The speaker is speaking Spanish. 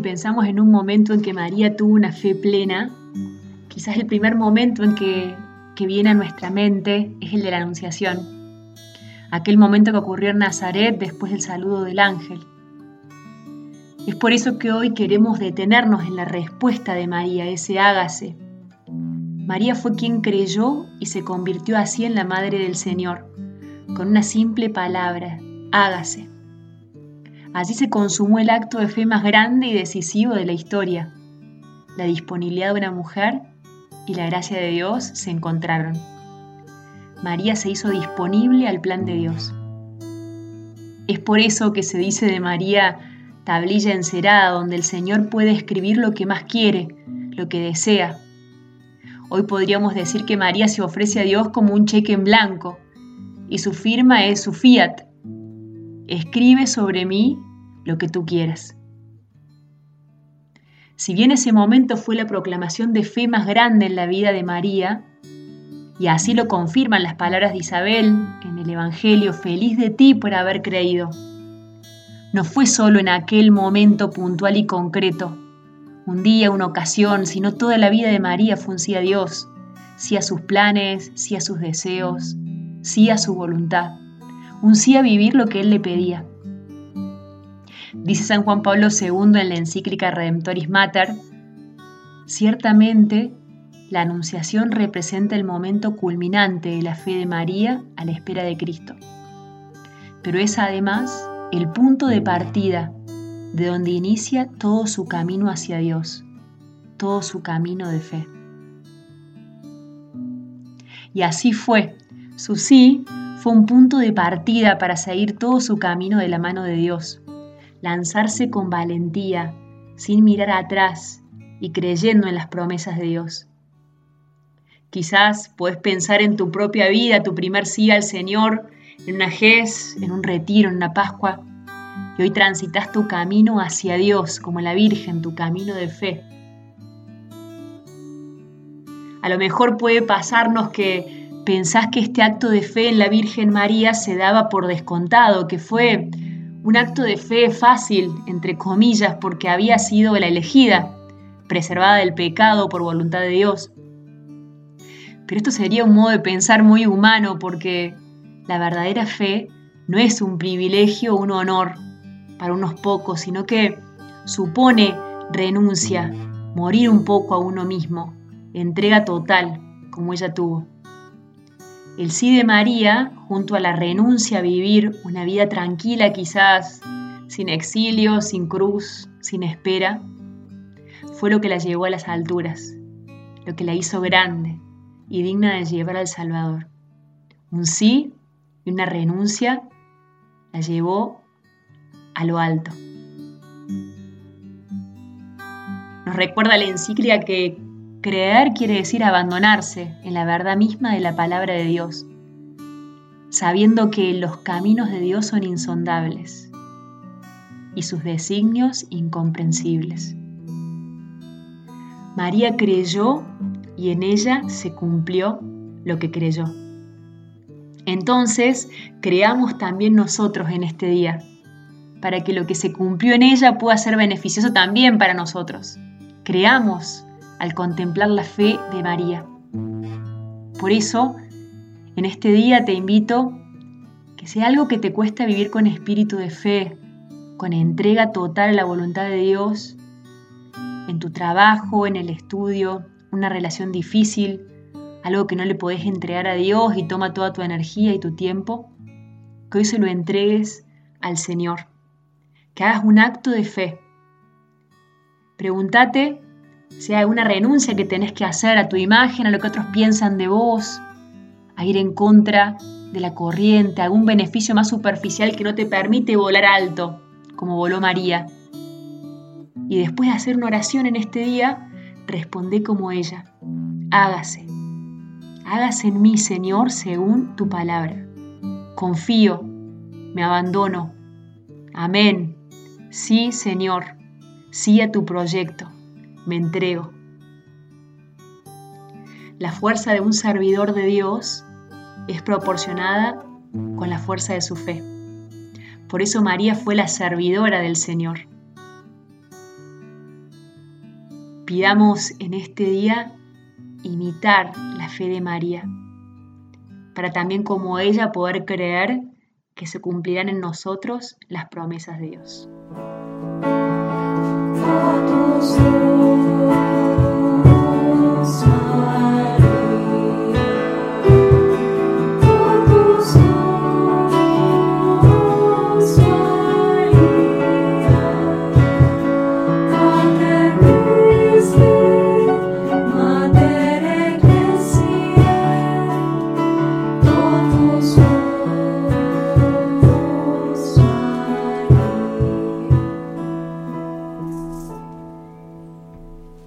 pensamos en un momento en que María tuvo una fe plena, quizás el primer momento en que, que viene a nuestra mente es el de la Anunciación, aquel momento que ocurrió en Nazaret después del saludo del ángel. Es por eso que hoy queremos detenernos en la respuesta de María, ese hágase. María fue quien creyó y se convirtió así en la Madre del Señor, con una simple palabra, hágase. Allí se consumó el acto de fe más grande y decisivo de la historia. La disponibilidad de una mujer y la gracia de Dios se encontraron. María se hizo disponible al plan de Dios. Es por eso que se dice de María tablilla encerada donde el Señor puede escribir lo que más quiere, lo que desea. Hoy podríamos decir que María se ofrece a Dios como un cheque en blanco y su firma es su fiat. Escribe sobre mí lo que tú quieras. Si bien ese momento fue la proclamación de fe más grande en la vida de María, y así lo confirman las palabras de Isabel en el Evangelio, feliz de ti por haber creído no fue solo en aquel momento puntual y concreto, un día, una ocasión, sino toda la vida de María fue a Dios, sí a sus planes, sí a sus deseos, sí a su voluntad, un sí a vivir lo que Él le pedía. Dice San Juan Pablo II en la encíclica Redemptoris Mater, ciertamente la Anunciación representa el momento culminante de la fe de María a la espera de Cristo, pero es además el punto de partida de donde inicia todo su camino hacia Dios, todo su camino de fe. Y así fue. Su sí fue un punto de partida para seguir todo su camino de la mano de Dios, lanzarse con valentía, sin mirar atrás y creyendo en las promesas de Dios. Quizás puedes pensar en tu propia vida, tu primer sí al Señor, en una GES, en un retiro, en una Pascua, y hoy transitas tu camino hacia Dios, como la Virgen, tu camino de fe. A lo mejor puede pasarnos que pensás que este acto de fe en la Virgen María se daba por descontado, que fue un acto de fe fácil, entre comillas, porque había sido la elegida, preservada del pecado por voluntad de Dios. Pero esto sería un modo de pensar muy humano porque la verdadera fe no es un privilegio o un honor para unos pocos, sino que supone renuncia, morir un poco a uno mismo, entrega total, como ella tuvo. El sí de María, junto a la renuncia a vivir una vida tranquila quizás, sin exilio, sin cruz, sin espera, fue lo que la llevó a las alturas, lo que la hizo grande y digna de llevar al Salvador. Un sí y una renuncia la llevó a lo alto. Nos recuerda la encíclica que creer quiere decir abandonarse en la verdad misma de la palabra de Dios, sabiendo que los caminos de Dios son insondables y sus designios incomprensibles. María creyó y en ella se cumplió lo que creyó. Entonces, creamos también nosotros en este día, para que lo que se cumplió en ella pueda ser beneficioso también para nosotros. Creamos al contemplar la fe de María. Por eso, en este día te invito que sea algo que te cuesta vivir con espíritu de fe, con entrega total a la voluntad de Dios, en tu trabajo, en el estudio, una relación difícil, algo que no le podés entregar a Dios y toma toda tu energía y tu tiempo, que hoy se lo entregues al Señor, que hagas un acto de fe. Pregúntate hay alguna renuncia que tenés que hacer a tu imagen, a lo que otros piensan de vos, a ir en contra de la corriente, algún beneficio más superficial que no te permite volar alto, como voló María. Y después de hacer una oración en este día, responde como ella, hágase hágase en mí, Señor, según tu palabra. Confío, me abandono. Amén. Sí, Señor, sí a tu proyecto. Me entrego. La fuerza de un servidor de Dios es proporcionada con la fuerza de su fe. Por eso María fue la servidora del Señor. Pidamos en este día imitar la fe de María, para también como ella poder creer que se cumplirán en nosotros las promesas de Dios. oh